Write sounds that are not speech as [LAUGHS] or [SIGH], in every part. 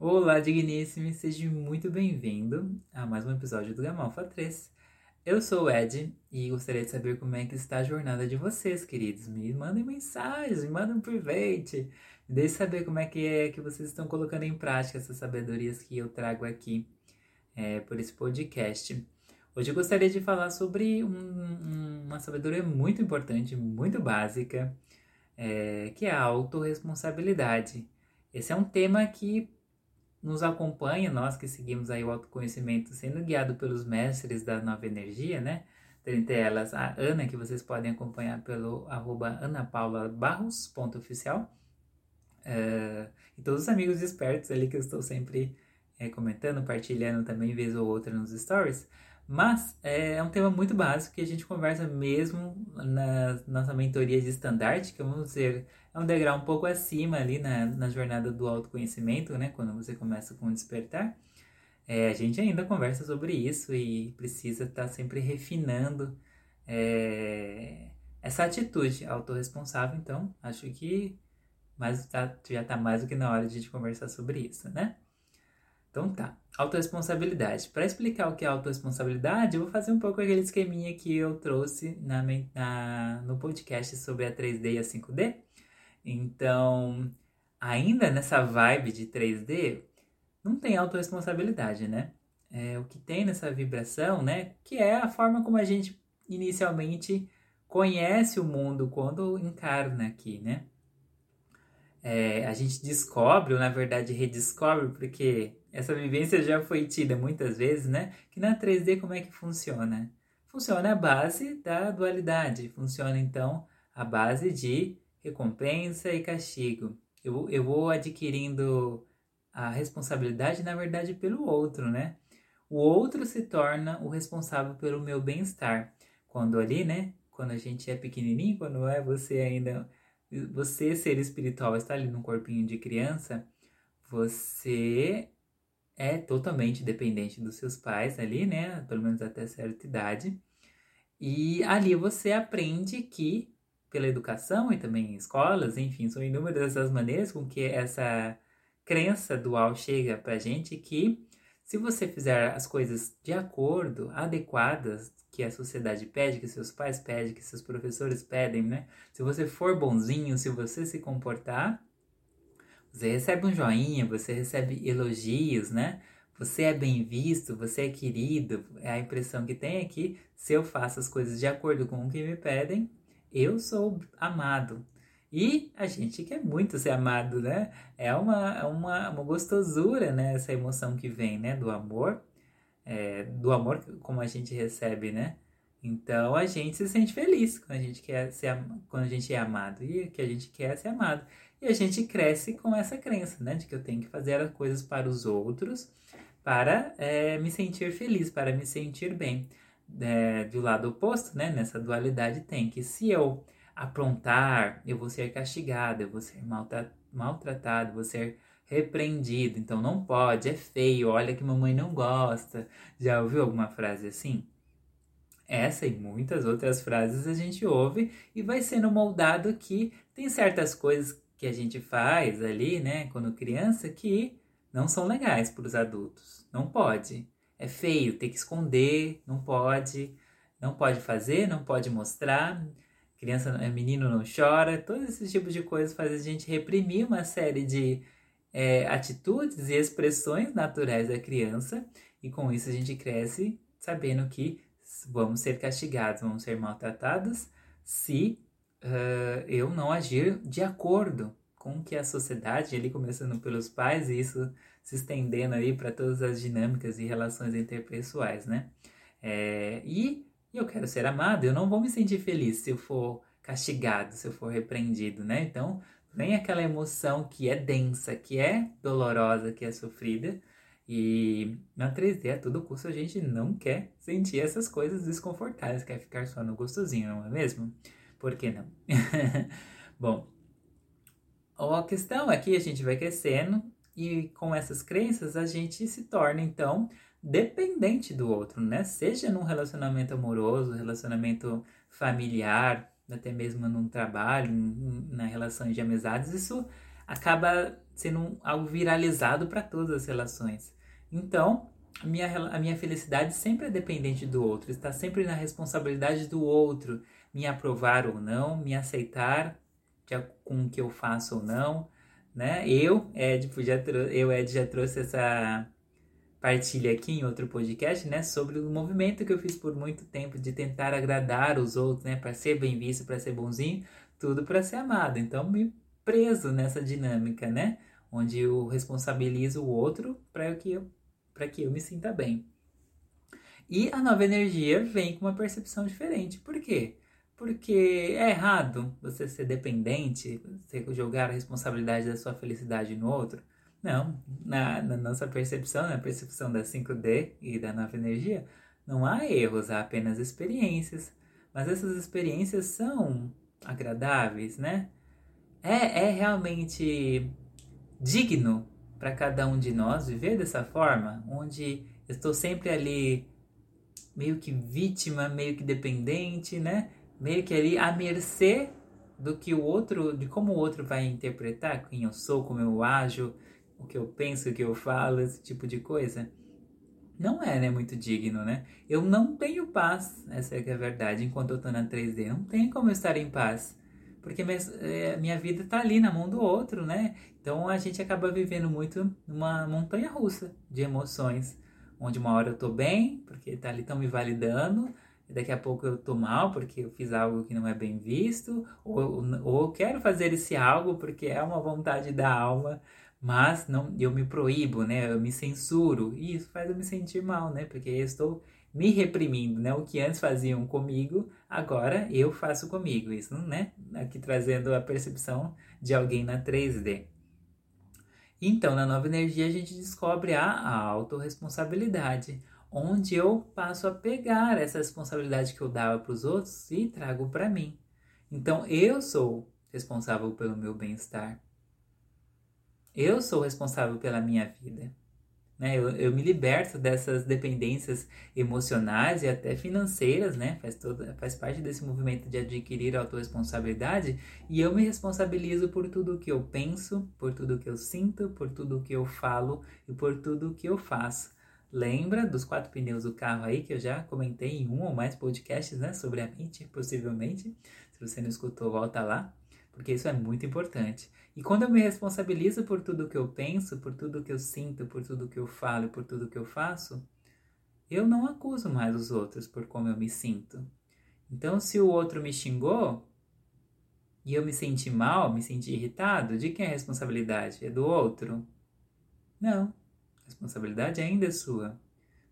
Olá, digníssimo, seja muito bem-vindo a mais um episódio do Gamalfa 3. Eu sou o Ed e gostaria de saber como é que está a jornada de vocês, queridos. Me mandem mensagens, me mandem um private. Deixe saber como é que é que vocês estão colocando em prática essas sabedorias que eu trago aqui é, por esse podcast. Hoje eu gostaria de falar sobre um, uma sabedoria muito importante, muito básica, é, que é a autorresponsabilidade. Esse é um tema que nos acompanha, nós que seguimos aí o autoconhecimento, sendo guiado pelos mestres da nova energia, né? Entre elas a Ana, que vocês podem acompanhar pelo arroba anapaulabarros.oficial. Uh, e todos os amigos espertos ali que eu estou sempre é, comentando, partilhando também vez ou outra nos stories. Mas é, é um tema muito básico que a gente conversa mesmo na nossa mentoria de estandarte, que vamos dizer, é um degrau um pouco acima ali na, na jornada do autoconhecimento, né? Quando você começa com o despertar. É, a gente ainda conversa sobre isso e precisa estar tá sempre refinando é, essa atitude autorresponsável. Então, acho que mas tá, já está mais do que na hora de a gente conversar sobre isso, né? Então tá, autorresponsabilidade. Para explicar o que é autorresponsabilidade, eu vou fazer um pouco aquele esqueminha que eu trouxe na, na, no podcast sobre a 3D e a 5D. Então, ainda nessa vibe de 3D, não tem autorresponsabilidade, né? É, o que tem nessa vibração, né? Que é a forma como a gente inicialmente conhece o mundo quando encarna aqui, né? É, a gente descobre, ou na verdade redescobre, porque essa vivência já foi tida muitas vezes, né? Que na 3D como é que funciona? Funciona a base da dualidade, funciona então a base de recompensa e castigo. Eu, eu vou adquirindo a responsabilidade, na verdade, pelo outro, né? O outro se torna o responsável pelo meu bem-estar. Quando ali, né? Quando a gente é pequenininho, quando é você ainda. Você, ser espiritual, está ali no corpinho de criança, você é totalmente dependente dos seus pais ali, né? Pelo menos até certa idade. E ali você aprende que pela educação e também escolas, enfim, são inúmeras as maneiras com que essa crença dual chega pra gente que se você fizer as coisas de acordo, adequadas, que a sociedade pede, que seus pais pedem, que seus professores pedem, né? Se você for bonzinho, se você se comportar, você recebe um joinha, você recebe elogios, né? Você é bem visto, você é querido. É a impressão que tem aqui. É se eu faço as coisas de acordo com o que me pedem, eu sou amado. E a gente quer muito ser amado, né? É uma, uma, uma gostosura, né? Essa emoção que vem, né? Do amor, é, do amor como a gente recebe, né? Então a gente se sente feliz quando a gente quer ser, quando a gente é amado e que a gente quer ser amado. E a gente cresce com essa crença, né? De que eu tenho que fazer as coisas para os outros para é, me sentir feliz, para me sentir bem é, do lado oposto, né, nessa dualidade tem que se eu aprontar, eu vou ser castigado, eu vou ser maltra maltratado, vou ser repreendido. Então não pode, é feio, olha que mamãe não gosta. Já ouviu alguma frase assim? Essa e muitas outras frases a gente ouve e vai sendo moldado que tem certas coisas que a gente faz ali, né, quando criança, que não são legais para os adultos. Não pode é feio, tem que esconder, não pode, não pode fazer, não pode mostrar. Criança, é, menino não chora, todos esses tipos de coisas fazem a gente reprimir uma série de é, atitudes e expressões naturais da criança, e com isso a gente cresce sabendo que vamos ser castigados, vamos ser maltratados se uh, eu não agir de acordo com que a sociedade, ali começando pelos pais, e isso se estendendo aí para todas as dinâmicas e relações interpessoais, né? É, e eu quero ser amado, eu não vou me sentir feliz se eu for castigado, se eu for repreendido, né? Então, vem aquela emoção que é densa, que é dolorosa, que é sofrida, e na 3D, a todo custo, a gente não quer sentir essas coisas desconfortáveis, quer ficar só no gostosinho, não é mesmo? Por que não? [LAUGHS] Bom, a questão é que a gente vai crescendo e com essas crenças a gente se torna então dependente do outro, né? Seja num relacionamento amoroso, relacionamento familiar, até mesmo num trabalho, na relação de amizades, isso acaba sendo algo viralizado para todas as relações. Então, a minha, a minha felicidade sempre é dependente do outro, está sempre na responsabilidade do outro me aprovar ou não, me aceitar com o que eu faço ou não, né? Eu, Ed, já eu, Ed, já trouxe essa partilha aqui em outro podcast, né, sobre o movimento que eu fiz por muito tempo de tentar agradar os outros, né, para ser bem visto, para ser bonzinho, tudo para ser amado. Então, me preso nessa dinâmica, né, onde eu responsabilizo o outro para que eu para que eu me sinta bem. E a nova energia vem com uma percepção diferente. Por quê? Porque é errado você ser dependente, você jogar a responsabilidade da sua felicidade no outro. Não, na, na nossa percepção, na percepção da 5D e da nova energia, não há erros, há apenas experiências. Mas essas experiências são agradáveis, né? É, é realmente digno para cada um de nós viver dessa forma, onde estou sempre ali meio que vítima, meio que dependente, né? Meio que ali à mercê do que o outro, de como o outro vai interpretar quem eu sou, como eu ajo, o que eu penso, o que eu falo, esse tipo de coisa. Não é, né, muito digno, né? Eu não tenho paz, essa é, é a verdade, enquanto eu tô na 3D. Não tem como eu estar em paz. Porque minha, é, minha vida tá ali na mão do outro, né? Então a gente acaba vivendo muito numa montanha russa de emoções. Onde uma hora eu tô bem, porque tá ali tão me validando, daqui a pouco eu tô mal porque eu fiz algo que não é bem visto, ou, ou eu quero fazer esse algo porque é uma vontade da alma, mas não, eu me proíbo, né? Eu me censuro e isso faz eu me sentir mal, né? Porque eu estou me reprimindo, né? O que antes faziam comigo, agora eu faço comigo. Isso, né? Aqui trazendo a percepção de alguém na 3D. Então, na nova energia, a gente descobre a, a autorresponsabilidade, onde eu passo a pegar essa responsabilidade que eu dava para os outros e trago para mim. Então, eu sou responsável pelo meu bem-estar. Eu sou responsável pela minha vida. Né? Eu, eu me liberto dessas dependências emocionais e até financeiras, né? faz, todo, faz parte desse movimento de adquirir autorresponsabilidade e eu me responsabilizo por tudo o que eu penso, por tudo o que eu sinto, por tudo o que eu falo e por tudo o que eu faço. Lembra dos quatro pneus do carro aí que eu já comentei em um ou mais podcasts né, sobre a mente, possivelmente. Se você não escutou, volta lá porque isso é muito importante. E quando eu me responsabilizo por tudo que eu penso, por tudo que eu sinto, por tudo que eu falo por tudo que eu faço, eu não acuso mais os outros por como eu me sinto. Então, se o outro me xingou e eu me senti mal, me senti irritado, de quem é a responsabilidade? É do outro? Não. A responsabilidade ainda é sua,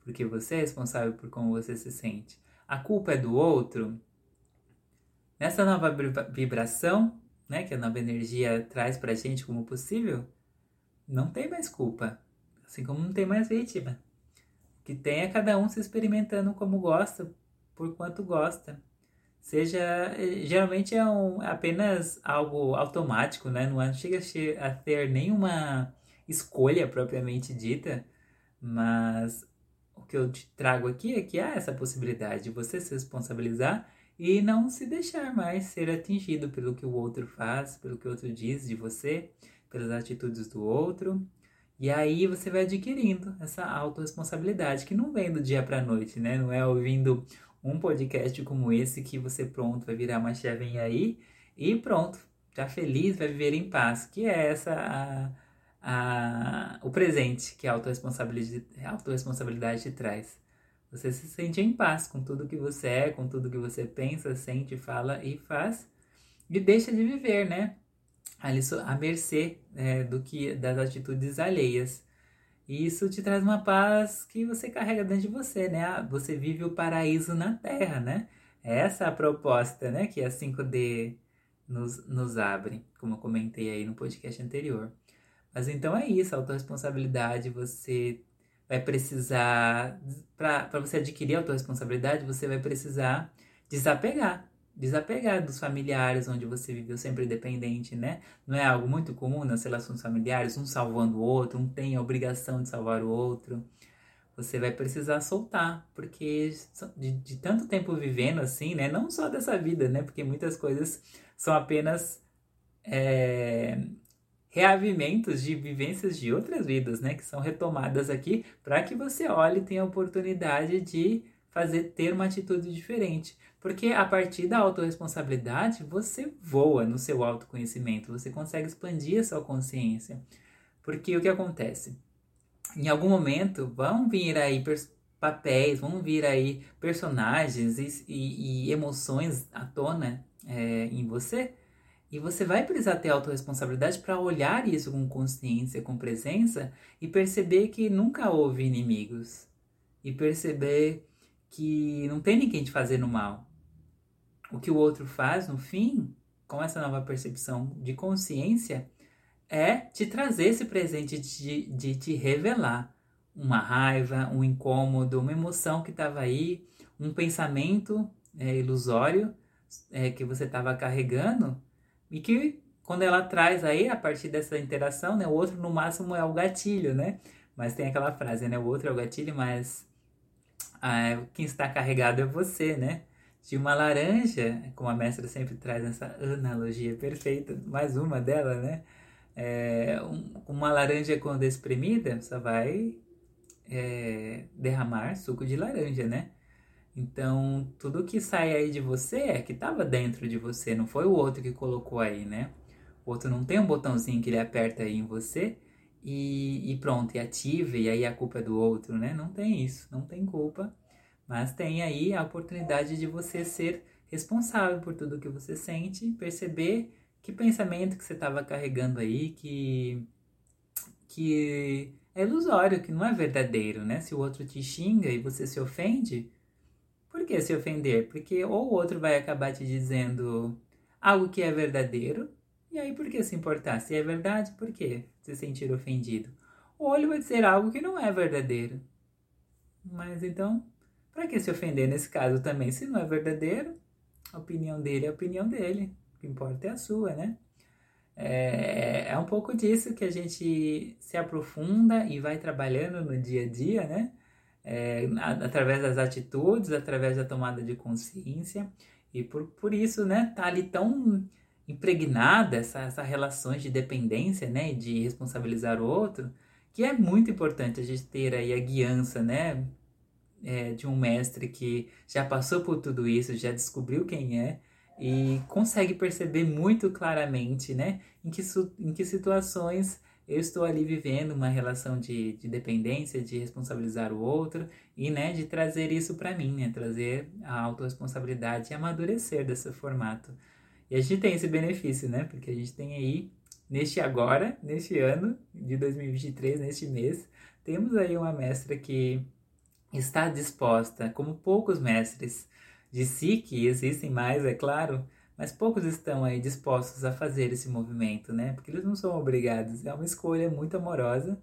porque você é responsável por como você se sente. A culpa é do outro? Nessa nova vibração, né, que a nova energia traz pra gente como possível, não tem mais culpa. Assim como não tem mais vítima. O que tem é cada um se experimentando como gosta, por quanto gosta. Seja, geralmente é um, apenas algo automático, né? Não chega a ter nenhuma escolha propriamente dita, mas o que eu te trago aqui é que há essa possibilidade de você se responsabilizar e não se deixar mais ser atingido pelo que o outro faz, pelo que o outro diz de você, pelas atitudes do outro. E aí você vai adquirindo essa autorresponsabilidade que não vem do dia para noite, né? Não é ouvindo um podcast como esse que você pronto vai virar uma chavinha aí e pronto, tá feliz, vai viver em paz, que é essa a, a, o presente que a autorresponsabilidade, a autorresponsabilidade te traz. Você se sente em paz com tudo que você é, com tudo que você pensa, sente, fala e faz. E deixa de viver, né? Ali à mercê é, do que das atitudes alheias. E isso te traz uma paz que você carrega dentro de você, né? Ah, você vive o paraíso na Terra, né? Essa é a proposta, né? Que a 5D nos, nos abre, como eu comentei aí no podcast anterior. Mas então é isso, a autorresponsabilidade, você vai precisar, para você adquirir a autorresponsabilidade, você vai precisar desapegar. Desapegar dos familiares onde você viveu sempre dependente, né? Não é algo muito comum nas relações familiares, um salvando o outro, um tem a obrigação de salvar o outro. Você vai precisar soltar, porque de, de tanto tempo vivendo assim, né? Não só dessa vida, né? Porque muitas coisas são apenas é, reavimentos de vivências de outras vidas, né? Que são retomadas aqui para que você olhe e tenha a oportunidade de fazer ter uma atitude diferente. Porque a partir da autorresponsabilidade, você voa no seu autoconhecimento, você consegue expandir a sua consciência. Porque o que acontece? Em algum momento vão vir aí papéis, vão vir aí personagens e, e, e emoções à tona é, em você e você vai precisar ter autorresponsabilidade para olhar isso com consciência, com presença e perceber que nunca houve inimigos. E perceber que não tem ninguém te fazendo mal. O que o outro faz, no fim, com essa nova percepção de consciência, é te trazer esse presente de, de te revelar uma raiva, um incômodo, uma emoção que estava aí, um pensamento é, ilusório é, que você estava carregando e que quando ela traz aí, a partir dessa interação, né, o outro no máximo é o gatilho, né? Mas tem aquela frase, né? O outro é o gatilho, mas ah, quem está carregado é você, né? De uma laranja, como a mestra sempre traz essa analogia perfeita, mais uma dela, né? É, um, uma laranja quando espremida, só vai é, derramar suco de laranja, né? Então, tudo que sai aí de você é que estava dentro de você, não foi o outro que colocou aí, né? O outro não tem um botãozinho que ele aperta aí em você e, e pronto, e ativa, e aí a culpa é do outro, né? Não tem isso, não tem culpa, mas tem aí a oportunidade de você ser responsável por tudo que você sente, perceber que pensamento que você estava carregando aí, que, que é ilusório, que não é verdadeiro, né? Se o outro te xinga e você se ofende, por que se ofender? Porque ou o outro vai acabar te dizendo algo que é verdadeiro, e aí por que se importar? Se é verdade, por que se sentir ofendido? Ou ele vai dizer algo que não é verdadeiro. Mas então, para que se ofender nesse caso também? Se não é verdadeiro, a opinião dele é a opinião dele. O que importa é a sua, né? É, é um pouco disso que a gente se aprofunda e vai trabalhando no dia a dia, né? É, através das atitudes, através da tomada de consciência. E por, por isso, né, tá ali tão impregnada essa, essa relações de dependência, né, de responsabilizar o outro, que é muito importante a gente ter aí a guiança, né, é, de um mestre que já passou por tudo isso, já descobriu quem é e consegue perceber muito claramente, né, em que, em que situações eu estou ali vivendo uma relação de, de dependência, de responsabilizar o outro e, né, de trazer isso para mim, né, trazer a autorresponsabilidade e amadurecer desse formato. E a gente tem esse benefício, né, porque a gente tem aí, neste agora, neste ano de 2023, neste mês, temos aí uma mestra que está disposta, como poucos mestres de si, que existem mais, é claro, mas poucos estão aí dispostos a fazer esse movimento, né? Porque eles não são obrigados, é uma escolha muito amorosa,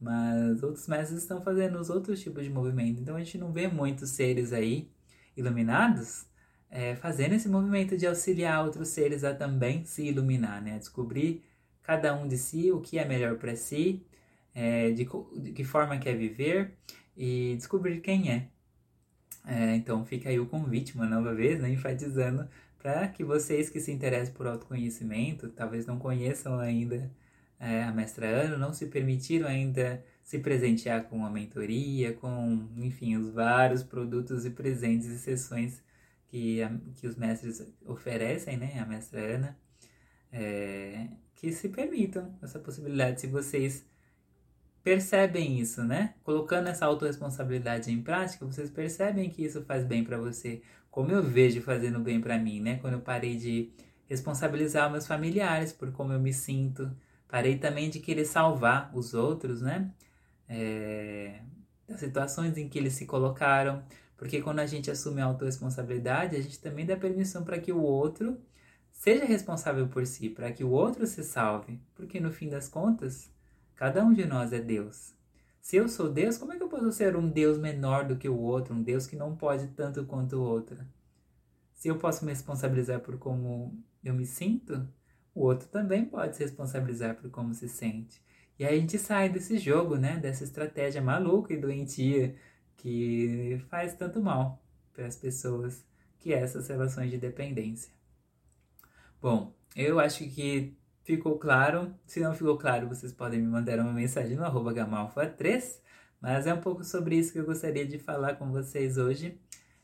mas outros mestres estão fazendo os outros tipos de movimento. Então a gente não vê muitos seres aí iluminados é, fazendo esse movimento de auxiliar outros seres a também se iluminar, né? A descobrir cada um de si, o que é melhor para si, é, de, de, que forma quer viver e descobrir quem é. é. Então fica aí o convite uma nova vez, né? Enfatizando para que vocês que se interessam por autoconhecimento, talvez não conheçam ainda é, a mestra Ana, não se permitiram ainda se presentear com uma mentoria, com, enfim, os vários produtos e presentes e sessões que, a, que os mestres oferecem, né, a mestra Ana, é, que se permitam essa possibilidade, se vocês percebem isso, né? Colocando essa autorresponsabilidade em prática, vocês percebem que isso faz bem para você, como eu vejo fazendo bem para mim, né? Quando eu parei de responsabilizar meus familiares por como eu me sinto, parei também de querer salvar os outros, né? É, das situações em que eles se colocaram, porque quando a gente assume a autorresponsabilidade, a gente também dá permissão para que o outro seja responsável por si, para que o outro se salve, porque no fim das contas, Cada um de nós é Deus. Se eu sou Deus, como é que eu posso ser um Deus menor do que o outro, um Deus que não pode tanto quanto o outro? Se eu posso me responsabilizar por como eu me sinto, o outro também pode se responsabilizar por como se sente. E aí a gente sai desse jogo, né? Dessa estratégia maluca e doentia que faz tanto mal para as pessoas, que é essas relações de dependência. Bom, eu acho que ficou claro. Se não ficou claro, vocês podem me mandar uma mensagem no arroba gamalfa3. Mas é um pouco sobre isso que eu gostaria de falar com vocês hoje.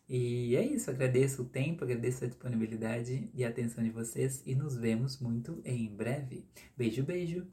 E é isso, agradeço o tempo, agradeço a disponibilidade e a atenção de vocês e nos vemos muito em breve. Beijo, beijo!